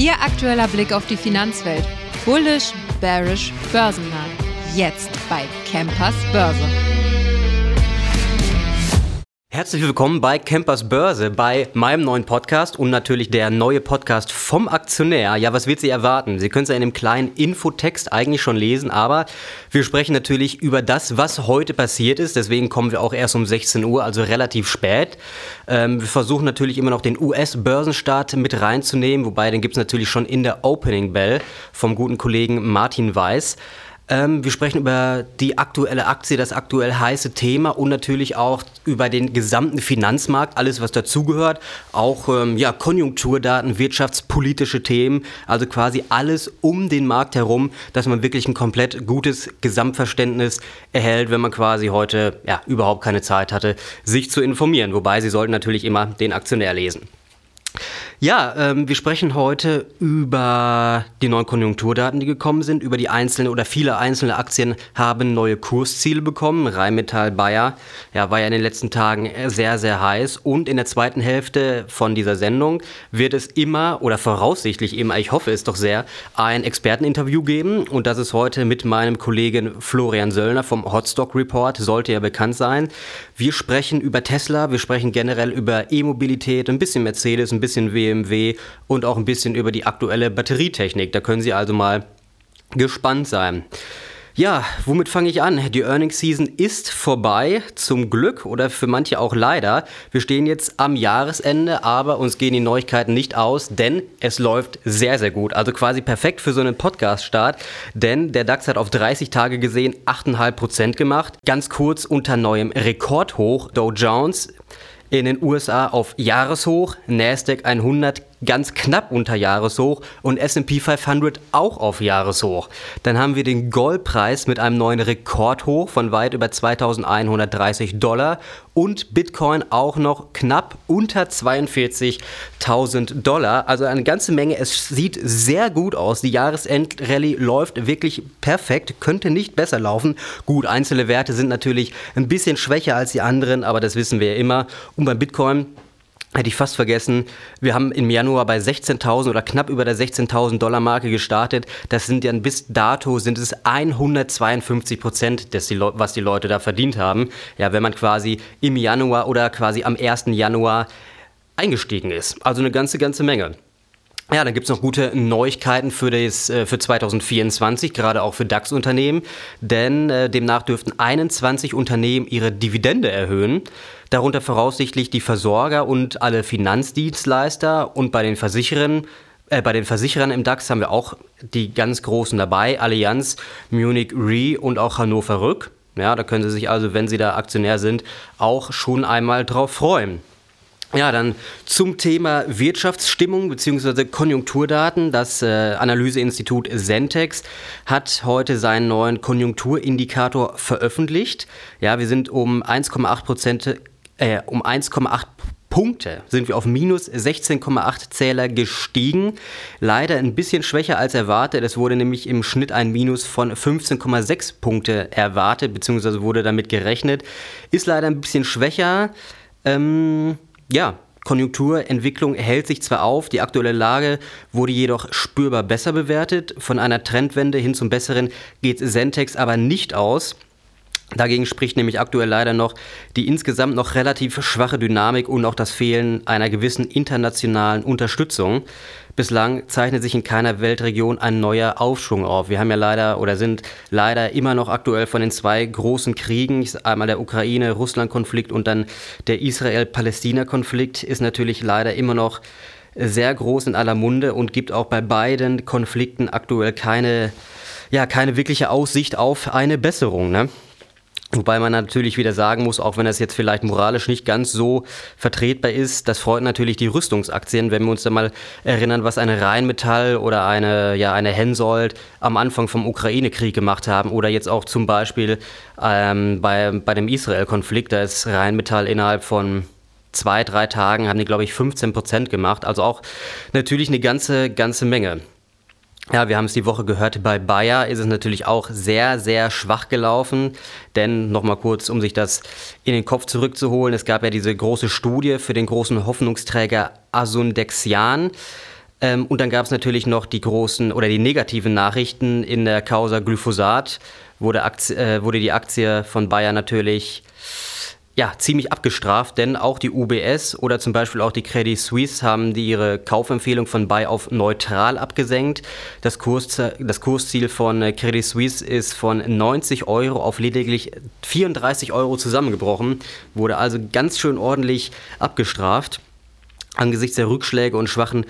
Ihr aktueller Blick auf die Finanzwelt. Bullish, bearish, börsennah. Jetzt bei Campers Börse. Herzlich willkommen bei Campers Börse, bei meinem neuen Podcast und natürlich der neue Podcast vom Aktionär. Ja, was wird Sie erwarten? Sie können es ja in dem kleinen Infotext eigentlich schon lesen, aber wir sprechen natürlich über das, was heute passiert ist. Deswegen kommen wir auch erst um 16 Uhr, also relativ spät. Ähm, wir versuchen natürlich immer noch den US-Börsenstart mit reinzunehmen, wobei den gibt es natürlich schon in der Opening Bell vom guten Kollegen Martin Weiß. Ähm, wir sprechen über die aktuelle Aktie, das aktuell heiße Thema und natürlich auch über den gesamten Finanzmarkt, alles was dazugehört, auch ähm, ja, Konjunkturdaten, wirtschaftspolitische Themen, also quasi alles um den Markt herum, dass man wirklich ein komplett gutes Gesamtverständnis erhält, wenn man quasi heute ja, überhaupt keine Zeit hatte, sich zu informieren. Wobei Sie sollten natürlich immer den Aktionär lesen. Ja, ähm, wir sprechen heute über die neuen Konjunkturdaten, die gekommen sind, über die einzelnen oder viele einzelne Aktien haben neue Kursziele bekommen. Rheinmetall Bayer ja, war ja in den letzten Tagen sehr, sehr heiß. Und in der zweiten Hälfte von dieser Sendung wird es immer oder voraussichtlich immer, ich hoffe es doch sehr, ein Experteninterview geben. Und das ist heute mit meinem Kollegen Florian Söllner vom Hotstock Report, sollte ja bekannt sein. Wir sprechen über Tesla, wir sprechen generell über E-Mobilität, ein bisschen Mercedes, ein bisschen BMW und auch ein bisschen über die aktuelle Batterietechnik. Da können Sie also mal gespannt sein. Ja, womit fange ich an? Die Earnings Season ist vorbei, zum Glück oder für manche auch leider. Wir stehen jetzt am Jahresende, aber uns gehen die Neuigkeiten nicht aus, denn es läuft sehr, sehr gut. Also quasi perfekt für so einen Podcast-Start, denn der DAX hat auf 30 Tage gesehen 8,5% gemacht. Ganz kurz unter neuem Rekordhoch. Dow Jones in den USA auf Jahreshoch, Nasdaq 100 ganz knapp unter Jahreshoch und S&P 500 auch auf Jahreshoch. Dann haben wir den Goldpreis mit einem neuen Rekordhoch von weit über 2130 Dollar und Bitcoin auch noch knapp unter 42.000 Dollar. Also eine ganze Menge. Es sieht sehr gut aus. Die Jahresendrallye läuft wirklich perfekt, könnte nicht besser laufen. Gut, einzelne Werte sind natürlich ein bisschen schwächer als die anderen, aber das wissen wir ja immer. Und beim Bitcoin Hätte ich fast vergessen. Wir haben im Januar bei 16.000 oder knapp über der 16.000 Dollar Marke gestartet. Das sind dann bis dato sind es 152 Prozent, was die Leute da verdient haben. Ja, wenn man quasi im Januar oder quasi am 1. Januar eingestiegen ist. Also eine ganze, ganze Menge. Ja, dann gibt es noch gute Neuigkeiten für, das, äh, für 2024, gerade auch für DAX-Unternehmen, denn äh, demnach dürften 21 Unternehmen ihre Dividende erhöhen darunter voraussichtlich die Versorger und alle Finanzdienstleister und bei den Versicherern äh, bei den Versicherern im DAX haben wir auch die ganz großen dabei, Allianz, Munich Re und auch Hannover Rück. Ja, da können Sie sich also, wenn Sie da Aktionär sind, auch schon einmal drauf freuen. Ja, dann zum Thema Wirtschaftsstimmung bzw. Konjunkturdaten. Das äh, Analyseinstitut Sentex hat heute seinen neuen Konjunkturindikator veröffentlicht. Ja, wir sind um 1,8 Prozent äh, um 1,8 Punkte sind wir auf minus 16,8 Zähler gestiegen. Leider ein bisschen schwächer als erwartet. Es wurde nämlich im Schnitt ein Minus von 15,6 Punkte erwartet, beziehungsweise wurde damit gerechnet. Ist leider ein bisschen schwächer. Ähm, ja, Konjunkturentwicklung hält sich zwar auf, die aktuelle Lage wurde jedoch spürbar besser bewertet. Von einer Trendwende hin zum Besseren geht Sentex aber nicht aus. Dagegen spricht nämlich aktuell leider noch die insgesamt noch relativ schwache Dynamik und auch das Fehlen einer gewissen internationalen Unterstützung. Bislang zeichnet sich in keiner Weltregion ein neuer Aufschwung auf. Wir haben ja leider oder sind leider immer noch aktuell von den zwei großen Kriegen, einmal der Ukraine-Russland-Konflikt und dann der Israel-Palästina-Konflikt, ist natürlich leider immer noch sehr groß in aller Munde und gibt auch bei beiden Konflikten aktuell keine, ja, keine wirkliche Aussicht auf eine Besserung. Ne? Wobei man natürlich wieder sagen muss, auch wenn das jetzt vielleicht moralisch nicht ganz so vertretbar ist, das freut natürlich die Rüstungsaktien, wenn wir uns da mal erinnern, was eine Rheinmetall oder eine, ja, eine Hensoldt am Anfang vom Ukraine-Krieg gemacht haben oder jetzt auch zum Beispiel ähm, bei, bei dem Israel-Konflikt, da ist Rheinmetall innerhalb von zwei, drei Tagen, haben die, glaube ich, 15 Prozent gemacht. Also auch natürlich eine ganze, ganze Menge. Ja, wir haben es die Woche gehört, bei Bayer ist es natürlich auch sehr, sehr schwach gelaufen. Denn nochmal kurz, um sich das in den Kopf zurückzuholen, es gab ja diese große Studie für den großen Hoffnungsträger Asundexian. Ähm, und dann gab es natürlich noch die großen oder die negativen Nachrichten in der Causa Glyphosat, wurde, Aktie, äh, wurde die Aktie von Bayer natürlich ja, ziemlich abgestraft, denn auch die UBS oder zum Beispiel auch die Credit Suisse haben die ihre Kaufempfehlung von Buy auf neutral abgesenkt. Das, Kurs, das Kursziel von äh, Credit Suisse ist von 90 Euro auf lediglich 34 Euro zusammengebrochen, wurde also ganz schön ordentlich abgestraft. Angesichts der Rückschläge und schwachen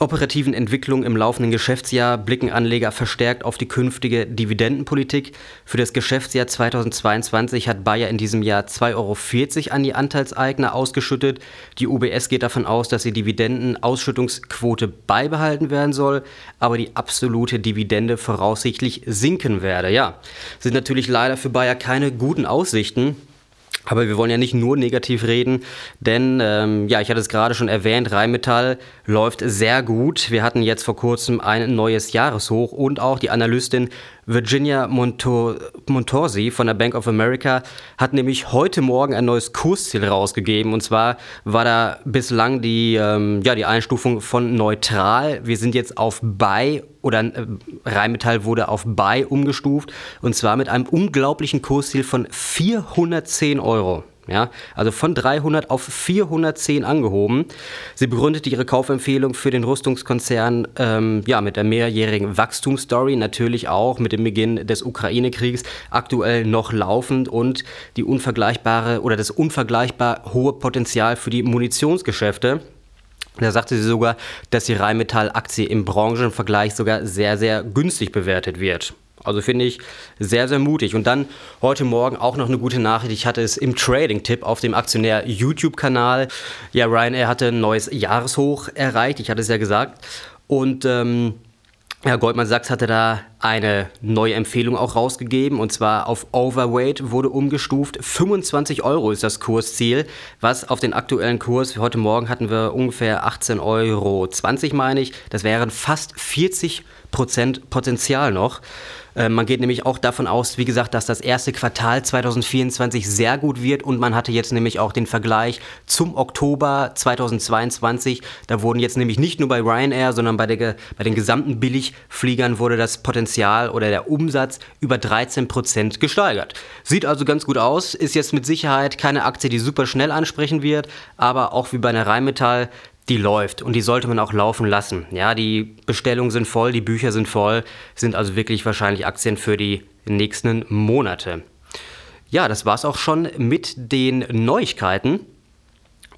operativen Entwicklung im laufenden Geschäftsjahr blicken Anleger verstärkt auf die künftige Dividendenpolitik. Für das Geschäftsjahr 2022 hat Bayer in diesem Jahr 2,40 Euro an die Anteilseigner ausgeschüttet. Die UBS geht davon aus, dass die Dividendenausschüttungsquote beibehalten werden soll, aber die absolute Dividende voraussichtlich sinken werde. Ja, sind natürlich leider für Bayer keine guten Aussichten. Aber wir wollen ja nicht nur negativ reden, denn ähm, ja, ich hatte es gerade schon erwähnt, Rheinmetall läuft sehr gut. Wir hatten jetzt vor kurzem ein neues Jahreshoch und auch die Analystin Virginia Monto Montorsi von der Bank of America hat nämlich heute Morgen ein neues Kursziel rausgegeben. Und zwar war da bislang die, ähm, ja, die Einstufung von neutral. Wir sind jetzt auf Buy oder äh, Rheinmetall wurde auf Buy umgestuft. Und zwar mit einem unglaublichen Kursziel von 410 Euro. Ja, also von 300 auf 410 angehoben. Sie begründete ihre Kaufempfehlung für den Rüstungskonzern ähm, ja, mit der mehrjährigen Wachstumsstory, natürlich auch mit dem Beginn des Ukraine-Kriegs, aktuell noch laufend und die unvergleichbare oder das unvergleichbar hohe Potenzial für die Munitionsgeschäfte. Da sagte sie sogar, dass die Rheinmetall-Aktie im Branchenvergleich sogar sehr, sehr günstig bewertet wird. Also finde ich sehr, sehr mutig. Und dann heute Morgen auch noch eine gute Nachricht. Ich hatte es im Trading-Tipp auf dem Aktionär YouTube-Kanal. Ja, Ryanair hatte ein neues Jahreshoch erreicht. Ich hatte es ja gesagt. Und ähm, ja, Goldman Sachs hatte da eine neue Empfehlung auch rausgegeben und zwar auf Overweight wurde umgestuft. 25 Euro ist das Kursziel, was auf den aktuellen Kurs, heute Morgen hatten wir ungefähr 18,20 Euro, meine ich. Das wären fast 40 Prozent Potenzial noch. Äh, man geht nämlich auch davon aus, wie gesagt, dass das erste Quartal 2024 sehr gut wird und man hatte jetzt nämlich auch den Vergleich zum Oktober 2022. Da wurden jetzt nämlich nicht nur bei Ryanair, sondern bei, der, bei den gesamten Billigfliegern wurde das Potenzial oder der Umsatz über 13 Prozent gesteigert. Sieht also ganz gut aus, ist jetzt mit Sicherheit keine Aktie, die super schnell ansprechen wird, aber auch wie bei einer Rheinmetall die läuft und die sollte man auch laufen lassen. Ja, die Bestellungen sind voll, die Bücher sind voll, sind also wirklich wahrscheinlich Aktien für die nächsten Monate. Ja, das war's auch schon mit den Neuigkeiten.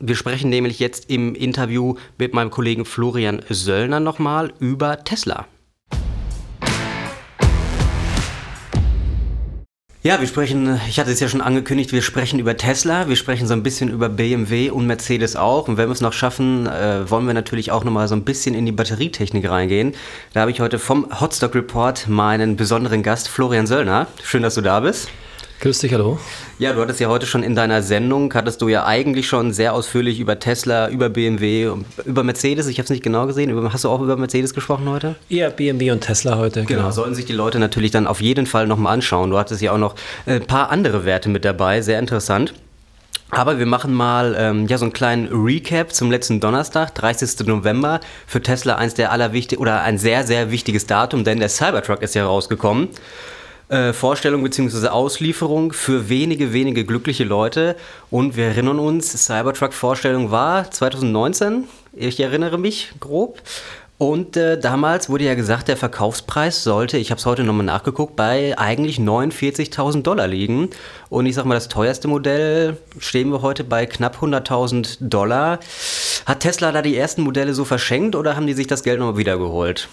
Wir sprechen nämlich jetzt im Interview mit meinem Kollegen Florian Söllner nochmal über Tesla. Ja, wir sprechen, ich hatte es ja schon angekündigt, wir sprechen über Tesla, wir sprechen so ein bisschen über BMW und Mercedes auch. Und wenn wir es noch schaffen, äh, wollen wir natürlich auch nochmal so ein bisschen in die Batterietechnik reingehen. Da habe ich heute vom Hotstock Report meinen besonderen Gast Florian Söllner. Schön, dass du da bist. Grüß dich, hallo. Ja, du hattest ja heute schon in deiner Sendung, hattest du ja eigentlich schon sehr ausführlich über Tesla, über BMW, über Mercedes, ich habe es nicht genau gesehen, über, hast du auch über Mercedes gesprochen heute? Ja, BMW und Tesla heute. Genau, genau. sollten sich die Leute natürlich dann auf jeden Fall nochmal anschauen. Du hattest ja auch noch ein paar andere Werte mit dabei, sehr interessant. Aber wir machen mal ähm, ja, so einen kleinen Recap zum letzten Donnerstag, 30. November. Für Tesla eins der allerwichtigsten oder ein sehr, sehr wichtiges Datum, denn der Cybertruck ist ja rausgekommen. Äh, Vorstellung bzw. Auslieferung für wenige, wenige glückliche Leute. Und wir erinnern uns, Cybertruck-Vorstellung war 2019. Ich erinnere mich grob. Und äh, damals wurde ja gesagt, der Verkaufspreis sollte, ich habe es heute nochmal nachgeguckt, bei eigentlich 49.000 Dollar liegen. Und ich sag mal, das teuerste Modell stehen wir heute bei knapp 100.000 Dollar. Hat Tesla da die ersten Modelle so verschenkt oder haben die sich das Geld nochmal wiedergeholt?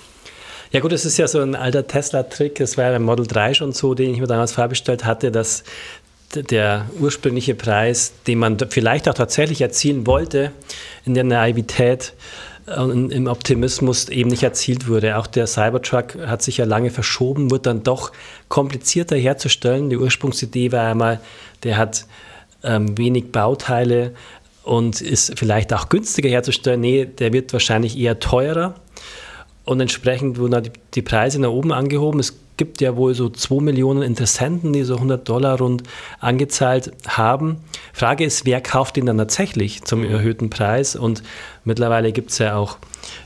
Ja gut, das ist ja so ein alter Tesla-Trick. Das war ja beim Model 3 schon so, den ich mir damals vorbestellt hatte, dass der ursprüngliche Preis, den man vielleicht auch tatsächlich erzielen wollte, in der Naivität und im Optimismus eben nicht erzielt wurde. Auch der Cybertruck hat sich ja lange verschoben, wird dann doch komplizierter herzustellen. Die Ursprungsidee war einmal, der hat ähm, wenig Bauteile und ist vielleicht auch günstiger herzustellen. Nee, der wird wahrscheinlich eher teurer und entsprechend wurden die, die Preise nach oben angehoben. Es gibt ja wohl so 2 Millionen Interessenten, die so 100 Dollar rund angezahlt haben. Frage ist, wer kauft den dann tatsächlich zum mhm. erhöhten Preis? Und mittlerweile gibt es ja auch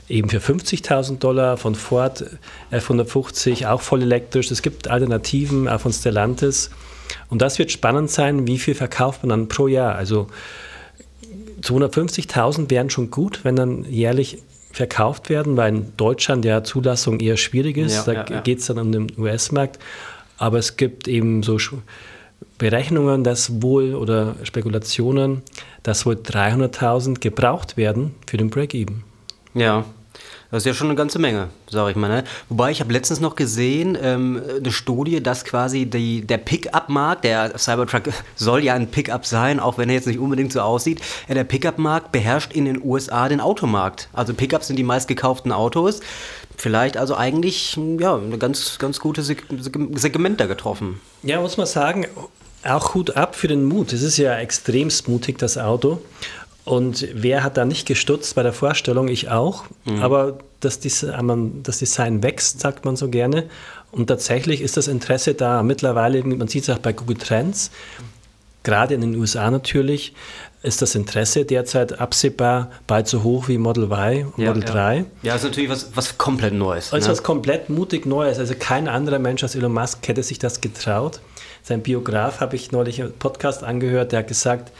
eben für 50.000 Dollar von Ford F150, auch voll elektrisch. Es gibt Alternativen, auch von Stellantis. Und das wird spannend sein, wie viel verkauft man dann pro Jahr. Also 250.000 wären schon gut, wenn dann jährlich verkauft werden, weil in Deutschland ja Zulassung eher schwierig ist. Ja, da ja, geht es dann um den US-Markt. Aber es gibt eben so Berechnungen, dass wohl oder Spekulationen, dass wohl 300.000 gebraucht werden für den Break-Even. Ja, das ist ja schon eine ganze Menge, sage ich mal. Ne? Wobei ich habe letztens noch gesehen, ähm, eine Studie, dass quasi die, der Pickup-Markt, der Cybertruck soll ja ein Pickup sein, auch wenn er jetzt nicht unbedingt so aussieht, ja, der Pickup-Markt beherrscht in den USA den Automarkt. Also Pickups sind die meistgekauften Autos. Vielleicht also eigentlich ja, eine ganz, ganz gute Seg Segment da getroffen. Ja, muss man sagen, auch Hut ab für den Mut. Es ist ja extremst mutig, das Auto. Und wer hat da nicht gestutzt bei der Vorstellung? Ich auch. Mhm. Aber das, das Design wächst, sagt man so gerne. Und tatsächlich ist das Interesse da. Mittlerweile, man sieht es auch bei Google Trends, gerade in den USA natürlich, ist das Interesse derzeit absehbar bald so hoch wie Model Y und ja, Model ja. 3. Ja, ist natürlich was, was komplett Neues. Also ne? was komplett mutig Neues. Also kein anderer Mensch als Elon Musk hätte sich das getraut. Sein Biograf habe ich neulich einen Podcast angehört, der hat gesagt,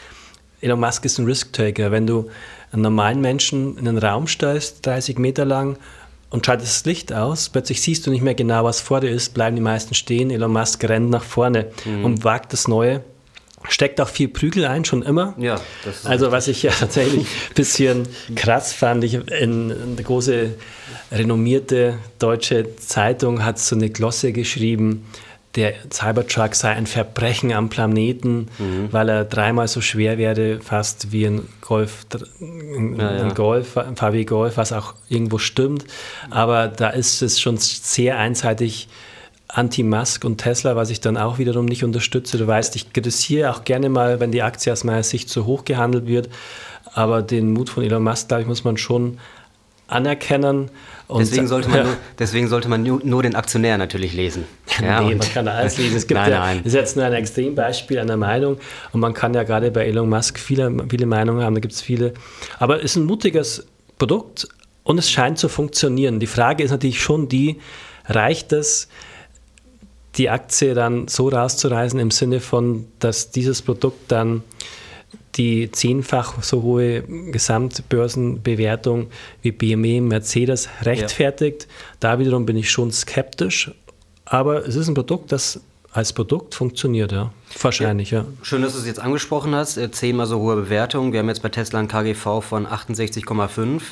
Elon Musk ist ein Risk-Taker. Wenn du einen normalen Menschen in einen Raum stellst, 30 Meter lang, und schaltest das Licht aus, plötzlich siehst du nicht mehr genau, was vor dir ist, bleiben die meisten stehen. Elon Musk rennt nach vorne mhm. und wagt das Neue. Steckt auch viel Prügel ein, schon immer. Ja, also, was ich ja tatsächlich ein bisschen krass fand, ich, in, eine große renommierte deutsche Zeitung hat so eine Glosse geschrieben, der Cybertruck sei ein Verbrechen am Planeten, mhm. weil er dreimal so schwer wäre, fast wie ein Golf, ein, ja, ja. Golf, ein VW Golf, was auch irgendwo stimmt. Aber da ist es schon sehr einseitig anti-Musk und Tesla, was ich dann auch wiederum nicht unterstütze. Du weißt, ich kritisiere auch gerne mal, wenn die Aktie aus meiner Sicht zu hoch gehandelt wird. Aber den Mut von Elon Musk, glaube ich, muss man schon anerkennen. Und deswegen, sollte man nur, deswegen sollte man nur, nur den Aktionär natürlich lesen. Ja, nee, man kann alles lesen. Es gibt nein, ja, nein. Das ist jetzt nur ein Extrembeispiel einer Meinung und man kann ja gerade bei Elon Musk viele, viele Meinungen haben, da gibt es viele. Aber es ist ein mutiges Produkt und es scheint zu funktionieren. Die Frage ist natürlich schon die, reicht es, die Aktie dann so rauszureißen im Sinne von, dass dieses Produkt dann die zehnfach so hohe Gesamtbörsenbewertung wie BMW, Mercedes rechtfertigt. Ja. Da wiederum bin ich schon skeptisch. Aber es ist ein Produkt, das als Produkt funktioniert, ja. Wahrscheinlich, ja. ja. Schön, dass du es jetzt angesprochen hast. Äh, zehnmal so hohe Bewertung. Wir haben jetzt bei Tesla ein KGV von 68,5.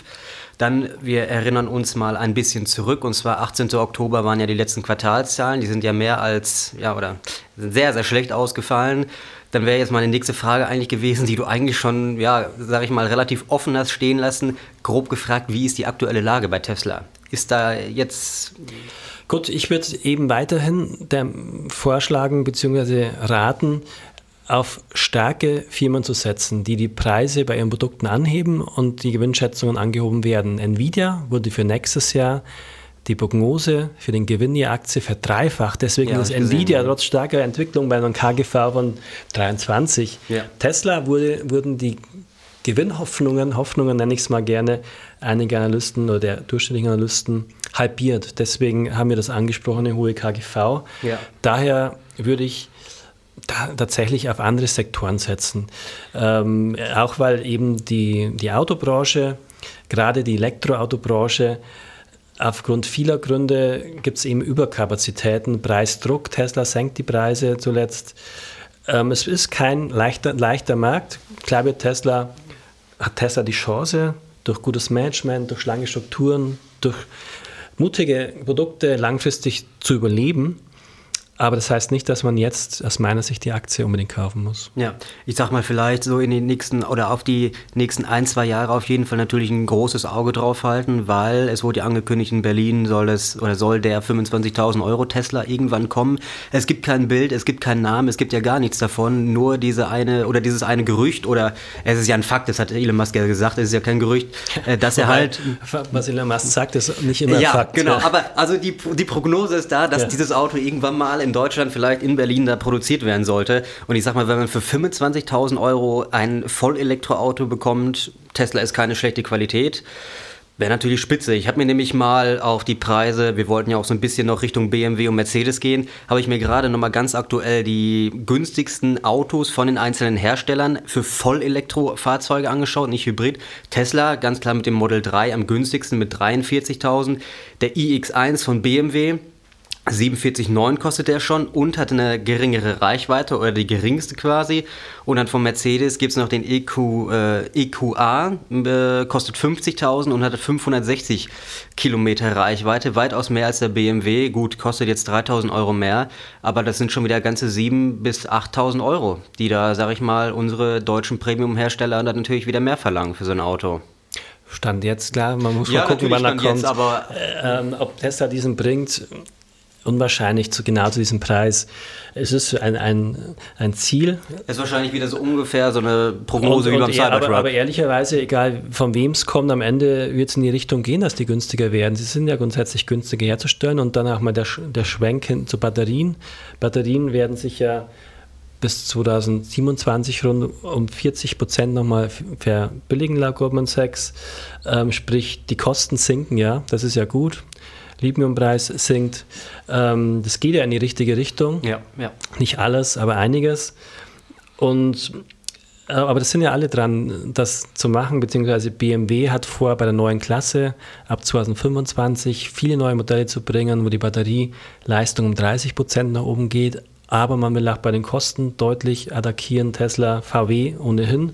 Dann, wir erinnern uns mal ein bisschen zurück. Und zwar 18. Oktober waren ja die letzten Quartalszahlen. Die sind ja mehr als, ja, oder sehr, sehr schlecht ausgefallen dann wäre jetzt meine nächste Frage eigentlich gewesen, die du eigentlich schon, ja, sag ich mal, relativ offen hast stehen lassen. Grob gefragt, wie ist die aktuelle Lage bei Tesla? Ist da jetzt. Gut, ich würde eben weiterhin vorschlagen bzw. raten, auf starke Firmen zu setzen, die die Preise bei ihren Produkten anheben und die Gewinnschätzungen angehoben werden. Nvidia wurde für nächstes Jahr die Prognose für den Gewinn der Aktie verdreifacht. Deswegen ja, ist Nvidia gesehen, trotz starker Entwicklung bei einem KGV von 23. Ja. Tesla wurde, wurden die Gewinnhoffnungen, Hoffnungen nenne ich es mal gerne, einige Analysten oder der durchschnittlichen Analysten halbiert. Deswegen haben wir das angesprochene hohe KGV. Ja. Daher würde ich tatsächlich auf andere Sektoren setzen. Ähm, auch weil eben die, die Autobranche, gerade die Elektroautobranche, Aufgrund vieler Gründe gibt es eben Überkapazitäten, Preisdruck. Tesla senkt die Preise zuletzt. Ähm, es ist kein leichter, leichter Markt. Ich glaube, Tesla hat Tesla die Chance, durch gutes Management, durch lange Strukturen, durch mutige Produkte langfristig zu überleben. Aber das heißt nicht, dass man jetzt aus meiner Sicht die Aktie unbedingt kaufen muss. Ja, ich sag mal vielleicht so in den nächsten oder auf die nächsten ein, zwei Jahre auf jeden Fall natürlich ein großes Auge drauf halten, weil es wurde ja angekündigt, in Berlin soll es oder soll der 25.000 Euro Tesla irgendwann kommen. Es gibt kein Bild, es gibt keinen Namen, es gibt ja gar nichts davon, nur diese eine oder dieses eine Gerücht oder es ist ja ein Fakt, das hat Elon Musk ja gesagt, es ist ja kein Gerücht, äh, dass er halt. Was Elon Musk sagt, ist nicht immer ja, Fakt. Genau, aber also die, die Prognose ist da, dass ja. dieses Auto irgendwann mal in in Deutschland vielleicht in Berlin da produziert werden sollte. Und ich sag mal, wenn man für 25.000 Euro ein Vollelektroauto bekommt, Tesla ist keine schlechte Qualität. Wäre natürlich spitze. Ich habe mir nämlich mal auch die Preise, wir wollten ja auch so ein bisschen noch Richtung BMW und Mercedes gehen, habe ich mir gerade nochmal ganz aktuell die günstigsten Autos von den einzelnen Herstellern für Vollelektrofahrzeuge angeschaut, nicht Hybrid. Tesla ganz klar mit dem Model 3 am günstigsten mit 43.000. Der iX1 von BMW 47,9 kostet der schon und hat eine geringere Reichweite oder die geringste quasi. Und dann von Mercedes gibt es noch den EQ, äh, EQA, äh, kostet 50.000 und hat 560 Kilometer Reichweite, weitaus mehr als der BMW. Gut, kostet jetzt 3.000 Euro mehr, aber das sind schon wieder ganze 7.000 bis 8.000 Euro, die da, sag ich mal, unsere deutschen Premium-Hersteller dann natürlich wieder mehr verlangen für so ein Auto. Stand jetzt, klar, man muss ja, mal gucken, wann er kommt. Jetzt, aber äh, ähm, ob Tesla diesen bringt, unwahrscheinlich zu genau zu diesem Preis. Es ist ein, ein, ein Ziel. Es ist wahrscheinlich wieder so ungefähr so eine Prognose und, wie beim Cybertruck. Aber, aber, ehrlicherweise, egal von wem es kommt, am Ende wird es in die Richtung gehen, dass die günstiger werden. Sie sind ja grundsätzlich günstiger herzustellen und dann auch mal der, der Schwenk hin zu Batterien. Batterien werden sich ja bis 2027 rund um 40 Prozent nochmal verbilligen laut Goldman Sachs. Ähm, sprich, die Kosten sinken ja, das ist ja gut. Lithiumpreis sinkt. Ähm, das geht ja in die richtige Richtung. Ja, ja. Nicht alles, aber einiges. Und äh, aber das sind ja alle dran, das zu machen, beziehungsweise BMW hat vor, bei der neuen Klasse ab 2025 viele neue Modelle zu bringen, wo die Batterieleistung um 30 Prozent nach oben geht. Aber man will auch bei den Kosten deutlich attackieren, Tesla, VW ohnehin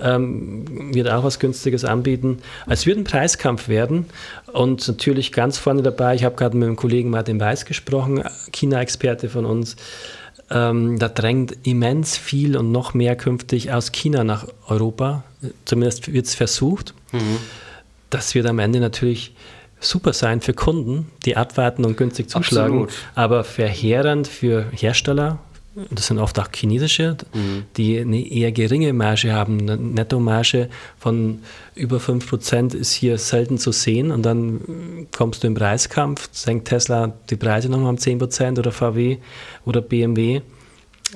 ähm, wird auch was Günstiges anbieten. Es wird ein Preiskampf werden und natürlich ganz vorne dabei, ich habe gerade mit dem Kollegen Martin Weiß gesprochen, China-Experte von uns, ähm, da drängt immens viel und noch mehr künftig aus China nach Europa. Zumindest wird es versucht. Mhm. Das wird am Ende natürlich super sein für Kunden, die abwarten und günstig zuschlagen, Absolut. aber verheerend für Hersteller, das sind oft auch chinesische, mhm. die eine eher geringe Marge haben. Eine Nettomarge von über 5% ist hier selten zu sehen und dann kommst du im Preiskampf, senkt Tesla die Preise nochmal um 10% oder VW oder BMW.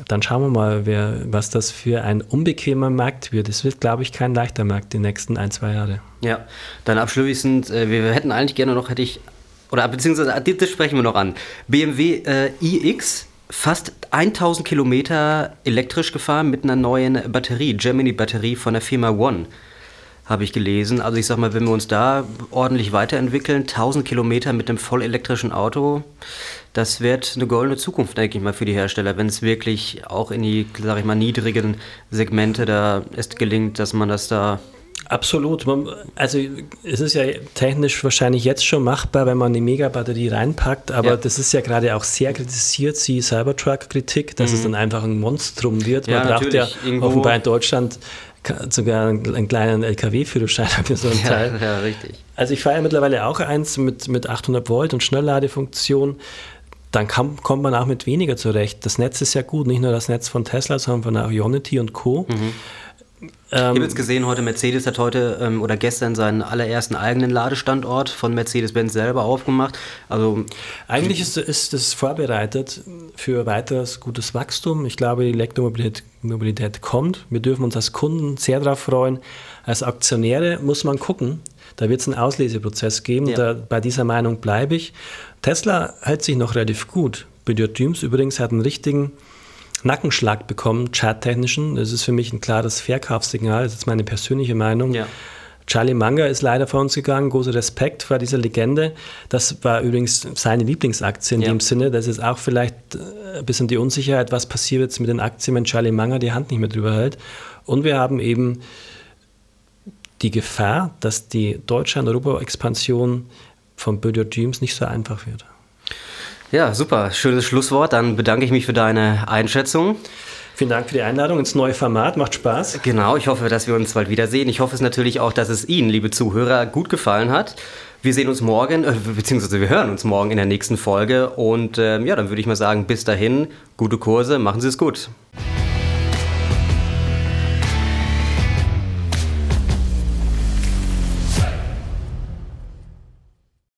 Dann schauen wir mal, wer, was das für ein unbequemer Markt wird. Es wird, glaube ich, kein leichter Markt die nächsten ein, zwei Jahre. Ja, dann abschließend, äh, wir hätten eigentlich gerne noch, hätte ich, oder beziehungsweise das sprechen wir noch an. BMW äh, iX fast 1000 Kilometer elektrisch gefahren mit einer neuen Batterie, Gemini-Batterie von der Firma One, habe ich gelesen. Also ich sag mal, wenn wir uns da ordentlich weiterentwickeln, 1000 Kilometer mit einem vollelektrischen Auto, das wird eine goldene Zukunft, denke ich mal, für die Hersteller, wenn es wirklich auch in die, sag ich mal, niedrigen Segmente da es gelingt, dass man das da Absolut. Also es ist ja technisch wahrscheinlich jetzt schon machbar, wenn man eine Megabatterie reinpackt, aber ja. das ist ja gerade auch sehr kritisiert, sie Cybertruck-Kritik, dass mhm. es dann einfach ein Monstrum wird. Man ja, braucht ja Irgendwo offenbar in Deutschland sogar einen kleinen LKW-Führerschein für so ein Teil. Ja, richtig. Also ich fahre ja mittlerweile auch eins mit, mit 800 Volt und Schnellladefunktion dann kann, kommt man auch mit weniger zurecht. Das Netz ist ja gut, nicht nur das Netz von Tesla, sondern von Ionity und Co. Mhm. Ähm, ich habe jetzt gesehen, heute Mercedes hat heute ähm, oder gestern seinen allerersten eigenen Ladestandort von Mercedes-Benz selber aufgemacht. Also eigentlich ist, ist es vorbereitet für weiteres gutes Wachstum. Ich glaube, die Elektromobilität Mobilität kommt. Wir dürfen uns als Kunden sehr darauf freuen. Als Aktionäre muss man gucken. Da wird es einen Ausleseprozess geben. Ja. Da, bei dieser Meinung bleibe ich. Tesla hält sich noch relativ gut. Bedirt übrigens hat einen richtigen Nackenschlag bekommen, charttechnischen. Das ist für mich ein klares Verkaufssignal. Das ist meine persönliche Meinung. Ja. Charlie Munger ist leider vor uns gegangen. Großer Respekt vor dieser Legende. Das war übrigens seine Lieblingsaktie in ja. dem Sinne. Das ist auch vielleicht äh, ein bisschen die Unsicherheit, was passiert jetzt mit den Aktien, wenn Charlie Munger die Hand nicht mehr drüber hält. Und wir haben eben die Gefahr, dass die Deutschland-Europa-Expansion von Böder Dreams nicht so einfach wird. Ja, super. Schönes Schlusswort. Dann bedanke ich mich für deine Einschätzung. Vielen Dank für die Einladung ins neue Format. Macht Spaß. Genau, ich hoffe, dass wir uns bald wiedersehen. Ich hoffe es natürlich auch, dass es Ihnen, liebe Zuhörer, gut gefallen hat. Wir sehen uns morgen, äh, beziehungsweise wir hören uns morgen in der nächsten Folge. Und äh, ja, dann würde ich mal sagen, bis dahin, gute Kurse, machen Sie es gut.